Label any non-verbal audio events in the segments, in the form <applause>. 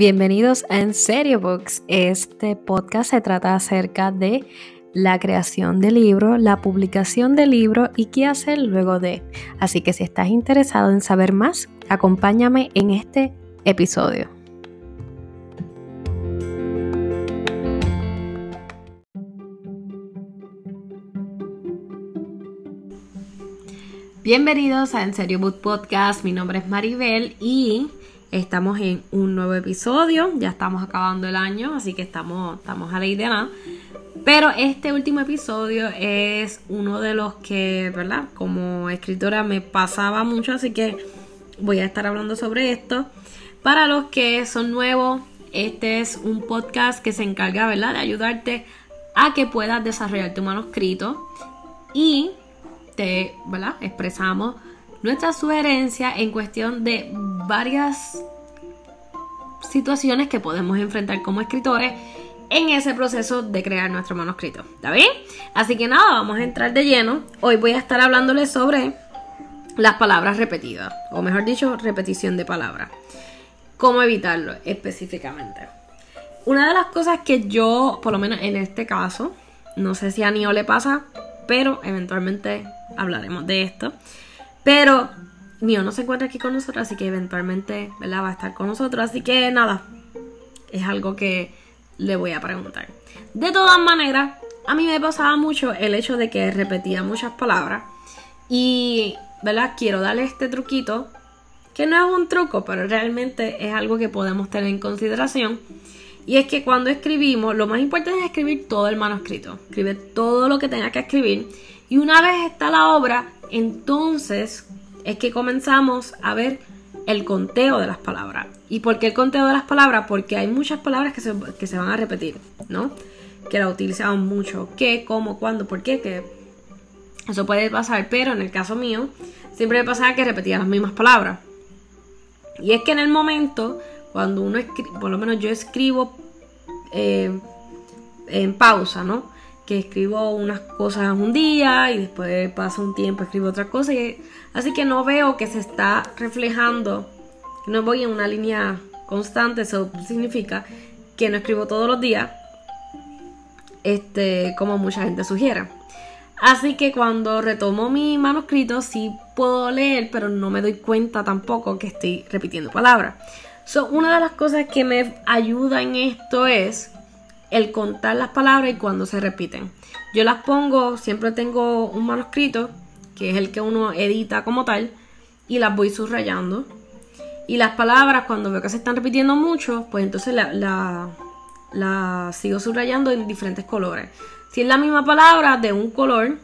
Bienvenidos a En Serio Books. Este podcast se trata acerca de la creación de libro, la publicación de libro y qué hacer luego de. Así que si estás interesado en saber más, acompáñame en este episodio. Bienvenidos a En Serio Book Podcast. Mi nombre es Maribel y Estamos en un nuevo episodio, ya estamos acabando el año, así que estamos, estamos a la idea. Pero este último episodio es uno de los que, ¿verdad? Como escritora me pasaba mucho, así que voy a estar hablando sobre esto. Para los que son nuevos, este es un podcast que se encarga, ¿verdad? De ayudarte a que puedas desarrollar tu manuscrito y te, ¿verdad? Expresamos nuestra sugerencia en cuestión de varias situaciones que podemos enfrentar como escritores en ese proceso de crear nuestro manuscrito. ¿Está bien? Así que nada, vamos a entrar de lleno. Hoy voy a estar hablándoles sobre las palabras repetidas, o mejor dicho, repetición de palabras. ¿Cómo evitarlo específicamente? Una de las cosas que yo, por lo menos en este caso, no sé si a Nio le pasa, pero eventualmente hablaremos de esto pero mío no se encuentra aquí con nosotros, así que eventualmente va a estar con nosotros. Así que nada, es algo que le voy a preguntar. De todas maneras, a mí me pasaba mucho el hecho de que repetía muchas palabras. Y, ¿verdad? Quiero darle este truquito, que no es un truco, pero realmente es algo que podemos tener en consideración. Y es que cuando escribimos, lo más importante es escribir todo el manuscrito. Escribe todo lo que tenga que escribir. Y una vez está la obra, entonces es que comenzamos a ver el conteo de las palabras. ¿Y por qué el conteo de las palabras? Porque hay muchas palabras que se, van a repetir, ¿no? Que la utilizamos mucho. ¿Qué? ¿Cómo? ¿Cuándo? ¿Por qué? Que eso puede pasar, pero en el caso mío, siempre me pasaba que repetía las mismas palabras. Y es que en el momento, cuando uno escribe, por lo menos yo escribo eh, en pausa, ¿no? Que escribo unas cosas un día y después pasa un tiempo escribo otra cosa. así que no veo que se está reflejando, no voy en una línea constante, eso significa que no escribo todos los días, este, como mucha gente sugiere. Así que cuando retomo mi manuscrito sí puedo leer, pero no me doy cuenta tampoco que estoy repitiendo palabras. So, una de las cosas que me ayuda en esto es el contar las palabras y cuando se repiten. Yo las pongo, siempre tengo un manuscrito, que es el que uno edita como tal, y las voy subrayando. Y las palabras, cuando veo que se están repitiendo mucho, pues entonces la, la, sigo subrayando en diferentes colores. Si es la misma palabra de un color,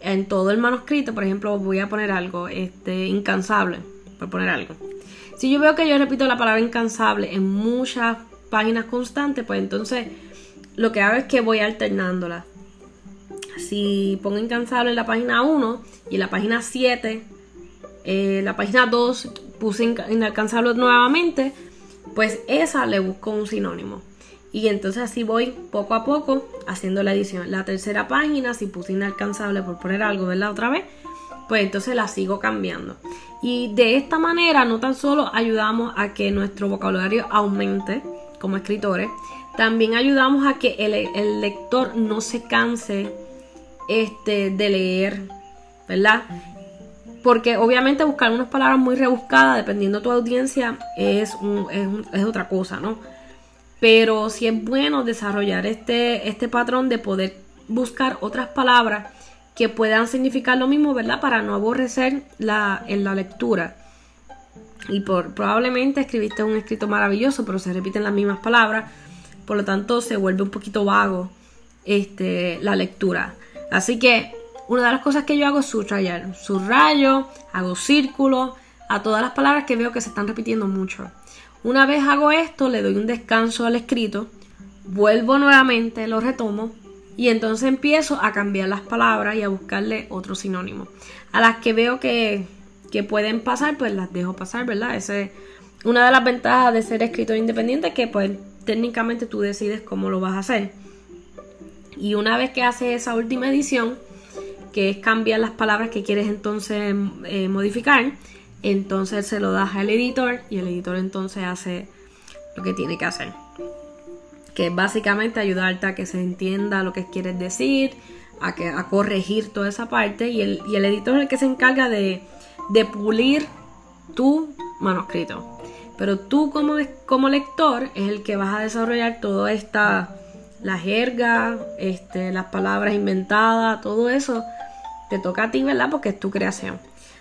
en todo el manuscrito, por ejemplo, voy a poner algo, este, incansable, por poner algo. Si yo veo que yo repito la palabra incansable en muchas páginas constantes, pues entonces lo que hago es que voy alternándolas. Si pongo incansable en la página 1 y en la página 7, eh, la página 2 puse inalcanzable nuevamente, pues esa le busco un sinónimo. Y entonces así voy poco a poco haciendo la edición. La tercera página, si puse inalcanzable por poner algo, ¿verdad? Otra vez, pues entonces la sigo cambiando. Y de esta manera no tan solo ayudamos a que nuestro vocabulario aumente, como escritores, también ayudamos a que el, lector no se canse este, de leer, ¿verdad? Porque obviamente buscar unas palabras muy rebuscadas, dependiendo de tu audiencia, es, es, otra cosa, ¿no? Pero sí es bueno desarrollar este, este patrón de poder buscar otras palabras que puedan significar lo mismo, ¿verdad? Para no aborrecer en la lectura y por, probablemente escribiste un escrito maravilloso, pero se repiten las mismas palabras, por lo tanto se vuelve un poquito vago este, la lectura. Así que una de las cosas que yo hago es subrayar, subrayo, hago círculo a todas las palabras que veo que se están repitiendo mucho. Una vez hago esto, le doy un descanso al escrito, vuelvo nuevamente, lo retomo y entonces empiezo a cambiar las palabras y a buscarle otro sinónimo. A las que veo que que pueden pasar, pues las dejo pasar, ¿verdad? Esa es una de las ventajas de ser escritor independiente, que pues técnicamente tú decides cómo lo vas a hacer. Y una vez que haces esa última edición, que es cambiar las palabras que quieres entonces eh, modificar, entonces se lo das al editor y el editor entonces hace lo que tiene que hacer. Que es básicamente ayudarte a que se entienda lo que quieres decir, a, que, a corregir toda esa parte. Y el, y el editor es el que se encarga de, de pulir tu manuscrito. Pero tú como, como lector es el que vas a desarrollar toda esta, la jerga, este, las palabras inventadas, todo eso te toca a ti, ¿verdad? Porque es tu creación.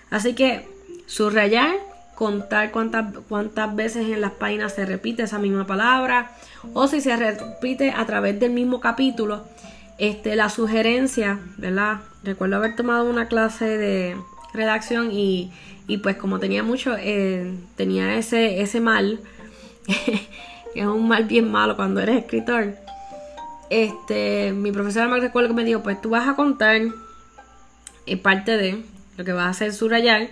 Así que subrayar, contar cuántas, cuántas veces en las páginas se repite esa misma palabra o si se repite a través del mismo capítulo. Este, la sugerencia, ¿verdad? Recuerdo haber tomado una clase de redacción y y pues como tenía mucho, eh, tenía ese, ese mal, que <laughs> es un mal bien malo cuando eres escritor. Este, mi profesora me recuerdo que me dijo, pues tú vas a contar eh, parte de lo que vas a hacer subrayar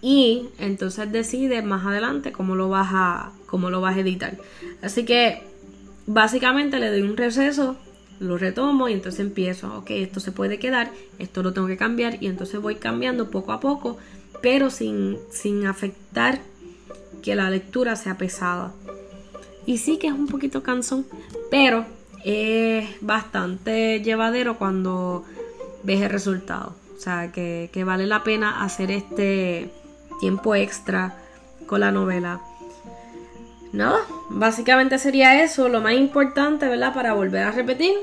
y entonces decides más adelante cómo lo vas a cómo lo vas a editar. Así que básicamente le doy un receso, lo retomo y entonces empiezo, ok, esto se puede quedar, esto lo tengo que cambiar y entonces voy cambiando poco a poco pero sin, afectar que la lectura sea pesada. Y sí que es un poquito cansón, pero es bastante llevadero cuando ves el resultado. O sea, que, que, vale la pena hacer este tiempo extra con la novela. Nada, básicamente sería eso. Lo más importante, ¿verdad? Para volver a repetir.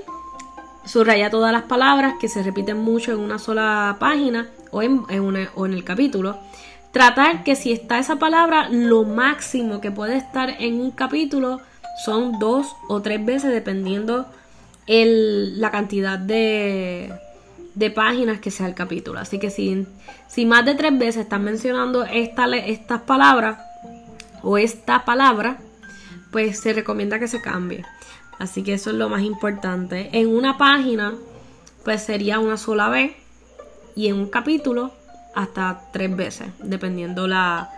Subraya todas las palabras que se repiten mucho en una sola página o en, o en el capítulo, tratar que si está esa palabra, lo máximo que puede estar en un capítulo son dos o tres veces dependiendo el, la cantidad de, de páginas que sea el capítulo. Así que si, si más de tres veces están mencionando esta, estas palabras o esta palabra, pues se recomienda que se cambie. Así que eso es lo más importante. En una página, pues sería una sola vez y en un capítulo hasta tres veces, dependiendo la,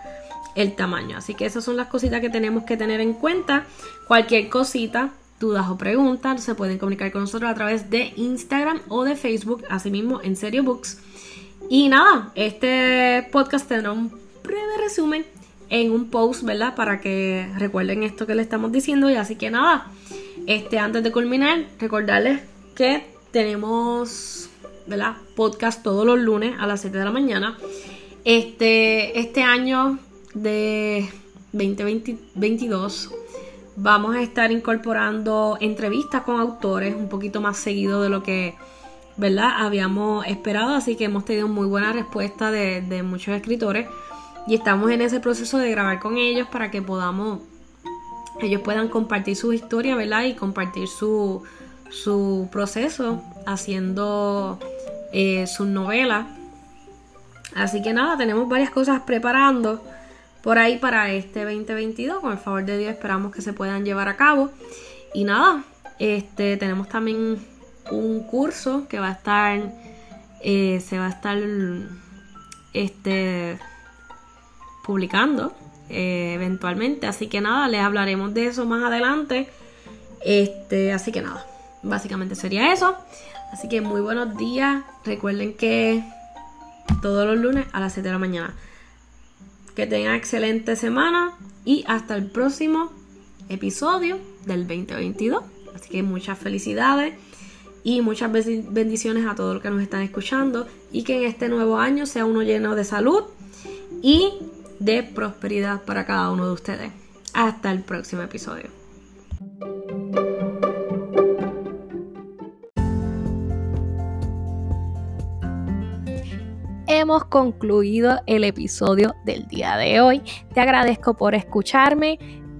el tamaño. Así que esas son las cositas que tenemos que tener en cuenta. Cualquier cosita, dudas o preguntas, se pueden comunicar con nosotros a través de Instagram o de Facebook, asimismo en Serio Books. Y nada, este podcast tendrá un breve resumen en un post, ¿verdad? Para que recuerden esto que le estamos diciendo. Y así que nada, este, antes de culminar, recordarles que tenemos ¿verdad? Podcast todos los lunes a las 7 de la mañana. Este, este año de 2022 vamos a estar incorporando entrevistas con autores un poquito más seguido de lo que ¿verdad? habíamos esperado, así que hemos tenido muy buena respuesta de, de muchos escritores y estamos en ese proceso de grabar con ellos para que podamos ellos puedan compartir su historia, ¿verdad? Y compartir su, su proceso haciendo eh, sus novelas. Así que nada, tenemos varias cosas preparando por ahí para este 2022. Con el favor de Dios esperamos que se puedan llevar a cabo. Y nada, este tenemos también un curso que va a estar, eh, se va a estar este, publicando eh, eventualmente. Así que nada, les hablaremos de eso más adelante. Este, así que nada, básicamente sería eso. Así que muy buenos días. Recuerden que todos los lunes a las 7 de la mañana. Que tengan excelente semana y hasta el próximo episodio del 2022. Así que muchas felicidades y muchas bendiciones a todos los que nos están escuchando y que en este nuevo año sea uno lleno de salud y de prosperidad para cada uno de ustedes. Hasta el próximo episodio. hemos concluido el episodio del día de hoy. Te agradezco por escucharme.